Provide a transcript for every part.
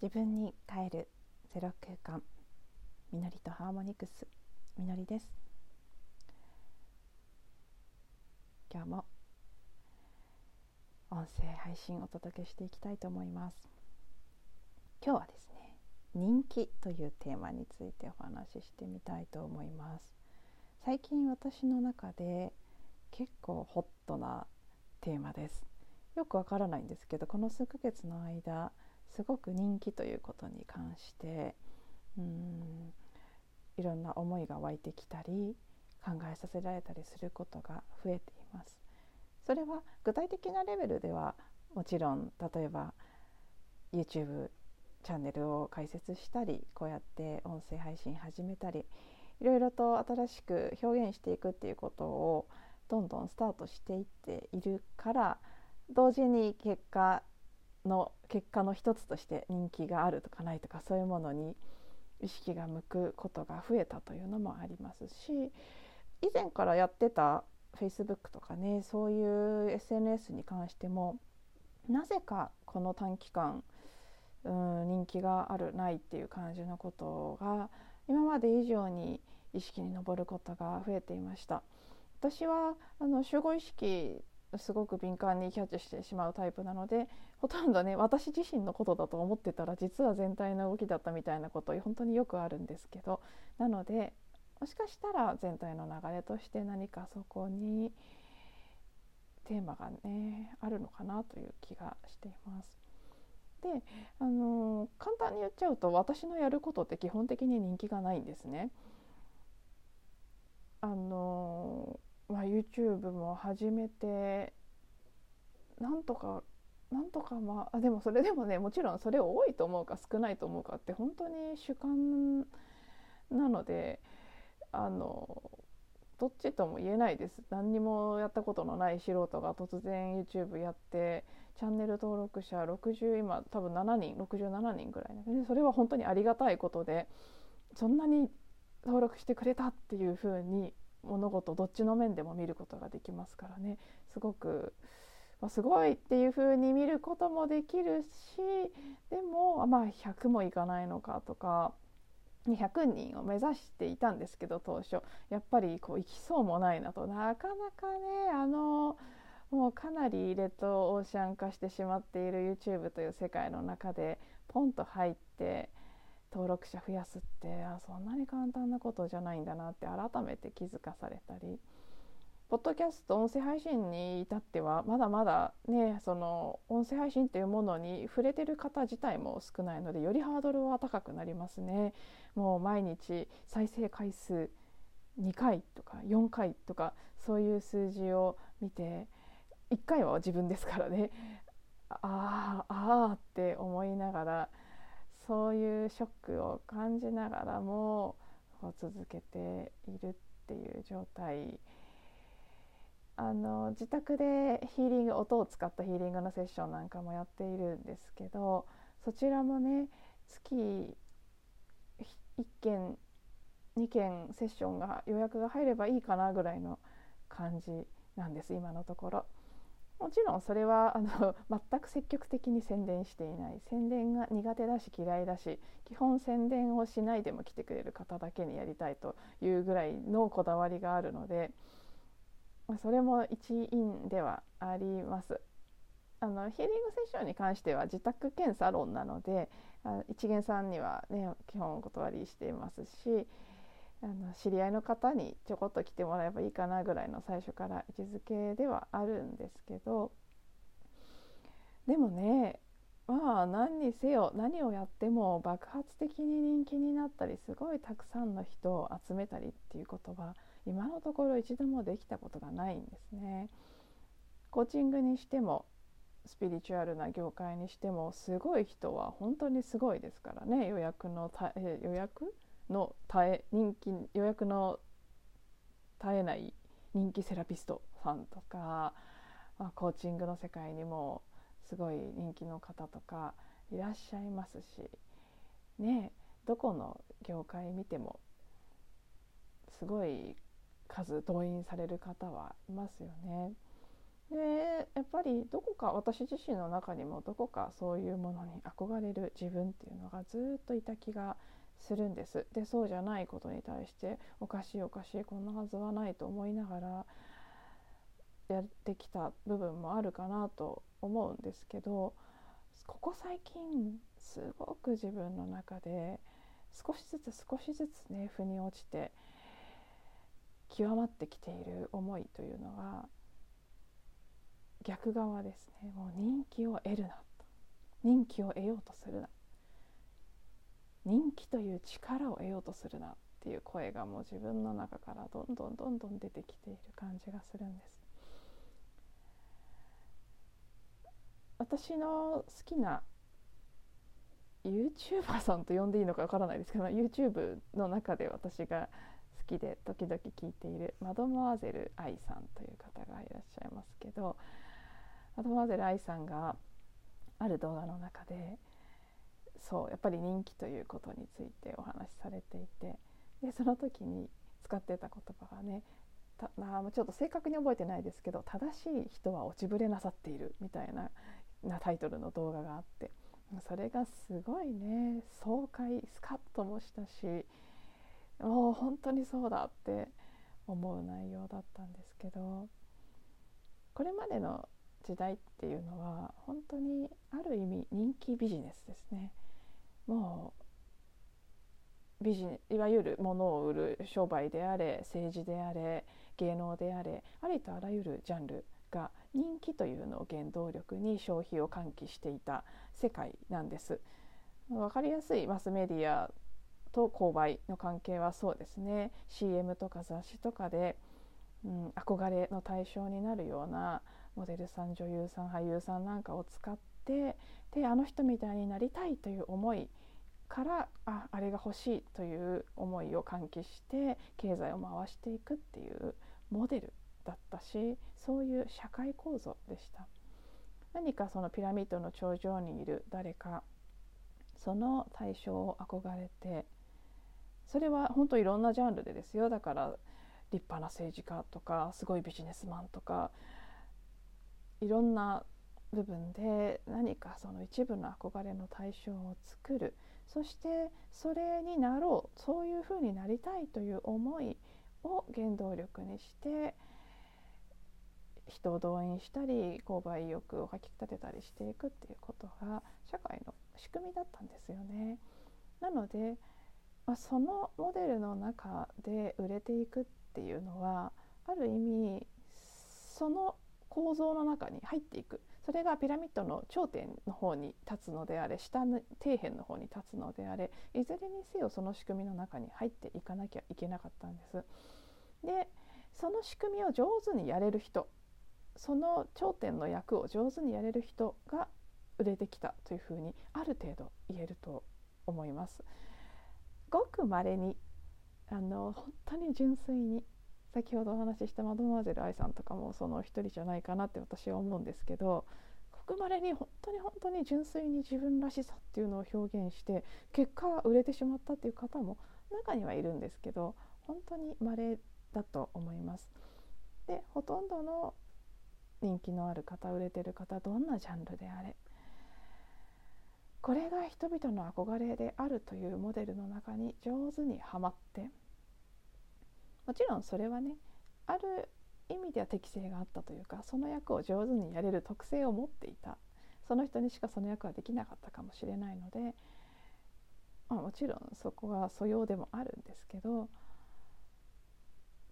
自分に帰るゼロ空間みのりとハーモニクスみのりです。今日も音声配信お届けしていきたいと思います。今日はですね人気というテーマについてお話ししてみたいと思います。最近私の中で結構ホットなテーマです。よくわからないんですけどこの数ヶ月の間すごく人気ということに関してうんいろんな思いが湧いてきたり考えさせられたりすることが増えています。それは具体的なレベルではもちろん例えば YouTube チャンネルを開設したりこうやって音声配信始めたりいろいろと新しく表現していくっていうことをどんどんスタートしていっているから同時に結果の結果の一つとして人気があるとかないとかそういうものに意識が向くことが増えたというのもありますし以前からやってた Facebook とかねそういう SNS に関してもなぜかこの短期間うん人気があるないっていう感じのことが今まで以上に意識に上ることが増えていました。私はあの集合意識すごく敏感にキャッチしてしまうタイプなのでほとんどね私自身のことだと思ってたら実は全体の動きだったみたいなこと本当によくあるんですけどなのでもしかしたら全体の流れとして何かそこにテーマがねあるのかなという気がしています。であの簡単に言っちゃうと私のやることって基本的に人気がないんですね。あのまあ、YouTube も始めてなんとかなんとかまあでもそれでもねもちろんそれを多いと思うか少ないと思うかって本当に主観なのであのどっちとも言えないです。何にもやったことのない素人が突然 YouTube やってチャンネル登録者60今多分7人67人ぐらいな。でそれは本当にありがたいことでそんなに登録してくれたっていうふうに物事どっちの面でも見ることができますからね。すごく、まあ、すごいっていう風に見ることもできるしでもまあ100もいかないのかとか100人を目指していたんですけど当初。やっぱりこう行きそうもないなと。なかなかねあのもうかなりレッドオーシャン化してしまっている YouTube という世界の中でポンと入って登録者増やすってあそんなに簡単なことじゃないんだなって改めて気づかされたりポッドキャスト音声配信に至ってはまだまだねその音声配信っていうものに触れてる方自体も少ないのでよりハードルは高くなりますね。もう毎日再生回数2回とか4回とかそういう数字を見て1回は自分ですからねああああって思いながらそういうショックを感じながらも続けているっていう状態あの自宅でヒーリング音を使ったヒーリングのセッションなんかもやっているんですけどそちらもね月1件2件セッションが予約が入ればいいかなぐらいの感じなんです今のところ。もちろんそれはあの 全く積極的に宣伝していない宣伝が苦手だし嫌いだし基本宣伝をしないでも来てくれる方だけにやりたいというぐらいのこだわりがあるのでそれも一因ではあります。あのヒーリングセッションに関しては自宅兼サロンなので一元さんにはね基本お断りしていますしあの知り合いの方にちょこっと来てもらえばいいかなぐらいの最初から位置づけではあるんですけどでもねまあ何にせよ何をやっても爆発的に人気になったりすごいたくさんの人を集めたりっていうことは今のところ一度もできたことがないんですね。コーチングにしてもスピリチュアルな業界にしてもすごい人は本当にすごいですからね予約の予約の絶え人気予約の絶えない人気セラピストさんとか、まあ、コーチングの世界にもすごい人気の方とかいらっしゃいますしねどこの業界見てもすごい数動員される方はいますよね。でやっぱりどこか私自身の中にもどこかそういうものに憧れる自分っていうのがずっといた気がするんです。でそうじゃないことに対しておかしいおかしいこんなはずはないと思いながらやってきた部分もあるかなと思うんですけどここ最近すごく自分の中で少しずつ少しずつね腑に落ちて極まってきている思いというのが逆側ですね。もう人気を得るなと。人気を得ようとするな。人気という力を得ようとするなっていう声がもう自分の中からどんどんどんどん出てきている感じがするんです。私の好きな YouTuber さんと呼んでいいのかわからないですけど YouTube の中で私が好きで時々聞いているマドモアゼル愛さんという方がいらっしゃいますけどマドモアゼル愛さんがある動画の中でそうやっぱり人気ということについてお話しされていてでその時に使ってた言葉がねたまあ、ちょっと正確に覚えてないですけど正しい人は落ちぶれなさっているみたいななタイトルの動画があってそれがすごいね爽快スカッともしたしもう本当にそうだって思う内容だったんですけどこれまでの時代っていうのは本当にある意味人気ビジネスですね。もうビジいわゆる物を売る商売であれ政治であれ芸能であれありとあらゆるジャンルが人気というのを原動力に消費を喚起していた世界なんです。分かりやすいマスメディアと購買の関係はそうですね CM とか雑誌とかで、うん、憧れの対象になるようなモデルさん女優さん俳優さんなんかを使ってであの人みたいになりたいという思いからああれが欲しいという思いを喚起して経済を回していくっていうモデルだったしそういう社会構造でした。何かそのピラミッドの頂上にいる誰かその対象を憧れてそれは本当いろんなジャンルでですよ。だから立派な政治家とかすごいビジネスマンとかいろんな部分で何かその一部の憧れの対象を作るそしてそれになろうそういうふうになりたいという思いを原動力にして人を動員したり購買意欲をかき立てたりしていくっていうことが社会の仕組みだったんですよね。なので、まあ、そのモデルの中で売れていくっていうのはある意味その構造の中に入っていくそれがピラミッドの頂点の方に立つのであれ下の底辺の方に立つのであれいずれにせよその仕組みの中に入っていかなきゃいけなかったんです。でその仕組みを上手にやれる人その頂点の役を上手にやれる人が売れてきたというふうにある程度言えると思います。ごく稀にあの本当に純粋に先ほどお話ししたマドマーゼル愛さんとかもその一人じゃないかなって私は思うんですけどごく稀に本当に本当に純粋に自分らしさっていうのを表現して結果売れてしまったっていう方も中にはいるんですけど本当に稀だと思います。でほとんどの人気のある方売れてる方どんなジャンルであれこれが人々の憧れであるというモデルの中に上手にはまってもちろんそれはねある意味では適性があったというかその役を上手にやれる特性を持っていたその人にしかその役はできなかったかもしれないので、まあ、もちろんそこは素養でもあるんですけど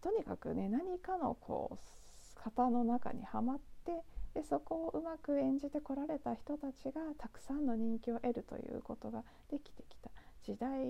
とにかくね何かのこう型の中にはまってでそこをうまく演じてこられた人たちがたくさんの人気を得るということができてきた時代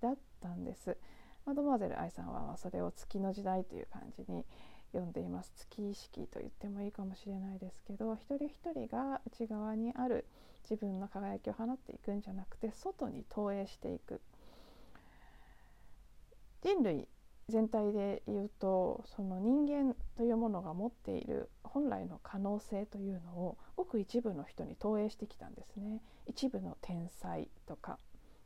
だったんです。マドモアゼル愛さんはそれを月の時代という感じに呼んでいます。月意識と言ってもいいかもしれないですけど一人一人が内側にある自分の輝きを放っていくんじゃなくて外に投影していく。人類全体で言うとその人間というものが持っている本来の可能性というのをごく一部の人に投影してきたんですね。一部の天才とか。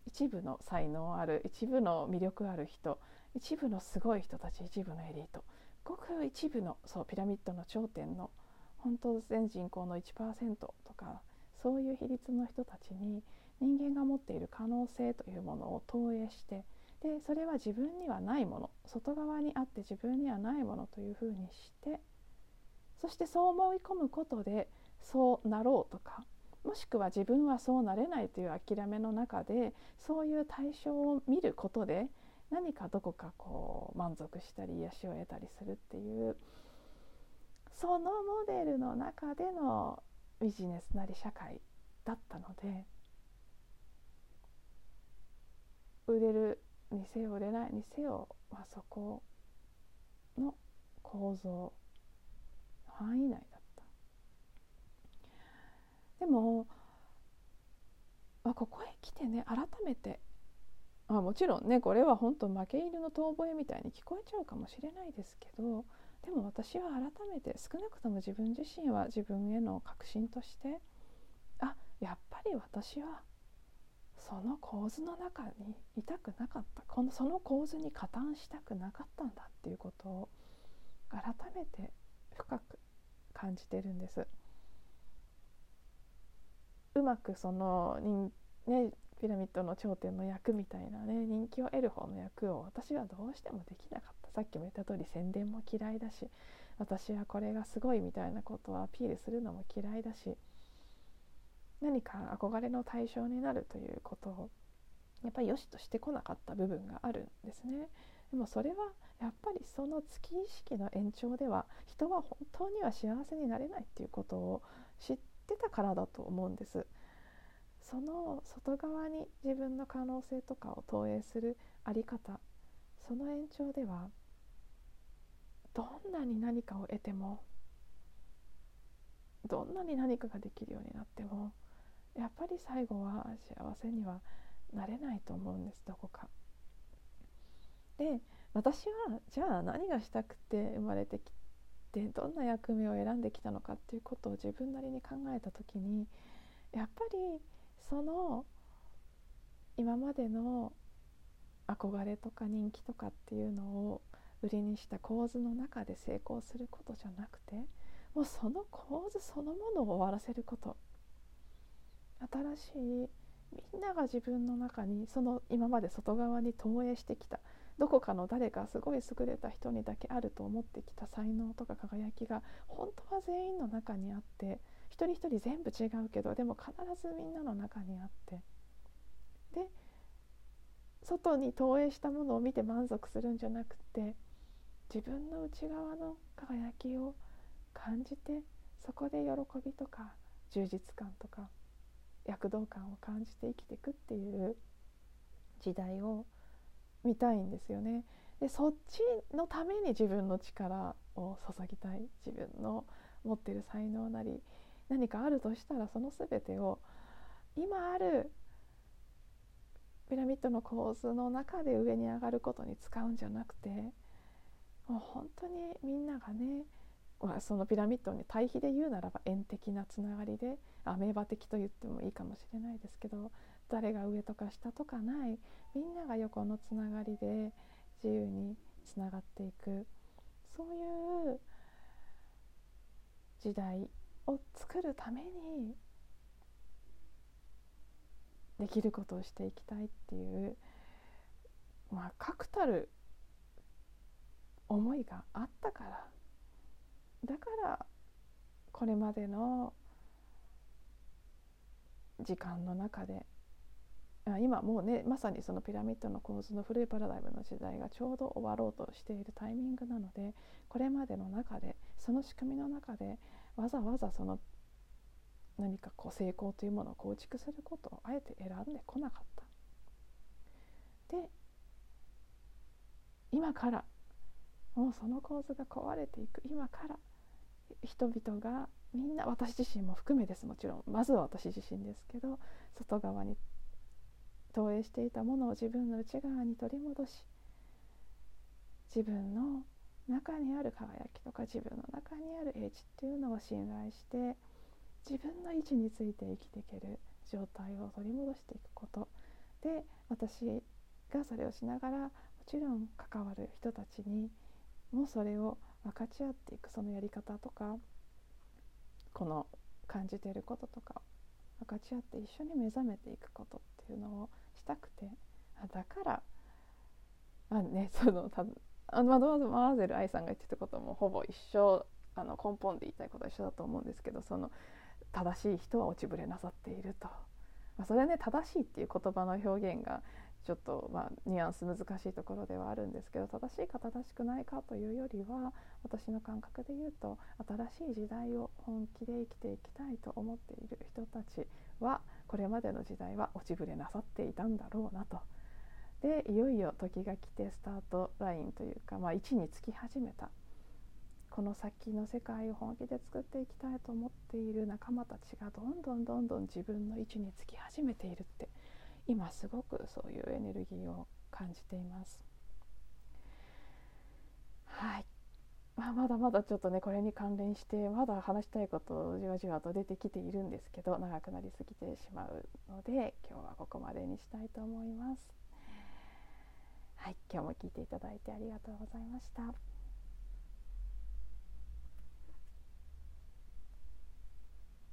一部の才能ある一部の魅力ある人一部のすごい人たち一部のエリート。ごく一部のそうピラミッドの頂点の本当全人口の1%とかそういう比率の人たちに人間が持っている可能性というものを投影してでそれは自分にはないもの外側にあって自分にはないものというふうにしてそしてそう思い込むことでそうなろうとかもしくは自分はそうなれないという諦めの中でそういう対象を見ることで何かどこかこう満足したり癒しを得たりするっていうそのモデルの中でのビジネスなり社会だったので売れるにせよ売れないにせよ、まあ、そこの構造範囲内だでも、まあ、ここへ来てね改めてあもちろんねこれは本当負け犬の遠吠えみたいに聞こえちゃうかもしれないですけどでも私は改めて少なくとも自分自身は自分への確信としてあやっぱり私はその構図の中にいたくなかったこのその構図に加担したくなかったんだっていうことを改めて深く感じてるんです。うまくその人、ね、ピラミッドの頂点の役みたいなね人気を得る方の役を私はどうしてもできなかったさっきも言った通り宣伝も嫌いだし私はこれがすごいみたいなことをアピールするのも嫌いだし何か憧れの対象になるということをやっぱり良しとしてこなかった部分があるんですね。でもそれはやっぱりその月意識の延長では人は本当には幸せになれないっていうことを知ってってたからだと思うんです。その外側に自分の可能性とかを投影するあり方その延長ではどんなに何かを得てもどんなに何かができるようになってもやっぱり最後は幸せにはなれないと思うんですどこか。で私はじゃあ何がしたくて生まれてきてどんな役目を選んできたのかっていうことを自分なりに考えた時にやっぱりその今までの憧れとか人気とかっていうのを売りにした構図の中で成功することじゃなくてもうその構図そのものを終わらせること。新しいみんなが自分の中にその今まで外側に投影してきたどこかの誰かすごい優れた人にだけあると思ってきた才能とか輝きが本当は全員の中にあって一人一人全部違うけどでも必ずみんなの中にあって。で外に投影したものを見て満足するんじゃなくて自分の内側の輝きを感じてそこで喜びとか充実感とか躍動感を感じて生きていくっていう時代を見たいんですよね。でそっちのために自分の力を注ぎたい自分の持ってる才能なり何かあるとしたらその全てを今あるピラミッドの構図の中で上に上がることに使うんじゃなくてもう本当にみんながねまあ、そのピラミッドに対比で言うならば円的なつながりでアメーバ的と言ってもいいかもしれないですけど誰が上とか下とかない。みんなが横のつながりで自由につながっていく。そういう時代を作るためにできることをしていきたいっていう、まあ、確たる思いがあったから。だからこれまでの時間の中で今もうねまさにそのピラミッドの構図の古いパラダイムの時代がちょうど終わろうとしているタイミングなのでこれまでの中でその仕組みの中でわざわざその何かこう成功というものを構築することをあえて選んでこなかった。で今からもうその構図が壊れていく今から人々がみんな私自身も含めですもちろんまずは私自身ですけど外側に投影していたものを自分の内側に取り戻し自分の中にある輝きとか自分の中にある英知っていうのを信頼して自分の位置について生きていける状態を取り戻していくこと。で私がそれをしながらもちろん関わる人たちにもそれを分かち合っていくそのやり方とかこの感じていることとか分かち合って一緒に目覚めていくことっていうのをたくて。だからまあね そのたあマドマーゼル愛さんが言ってたこともほぼ一緒。あの根本で言いたいことは一緒だと思うんですけどその正しい人は落ちぶれなさっていると、まあ、それはね正しいっていう言葉の表現がちょっとまあニュアンス難しいところではあるんですけど正しいか正しくないかというよりは私の感覚で言うと新しい時代を本気で生きていきたいと思っている人たちはこれまでの時代は落ちぶれなさっていたんだろうなと。でいよいよ時が来てスタートラインというか、まあ、位置につき始めたこの先の世界を本気で作っていきたいと思っている仲間たちがどんどんどんどん自分の位置につき始めているって今すごくそういうエネルギーを感じています。はいまあ、まだまだちょっとねこれに関連してまだ話したいことじわじわと出てきているんですけど長くなりすぎてしまうので今日はここまでにしたいと思います。はい、今日も聞いていただいてありがとうございました。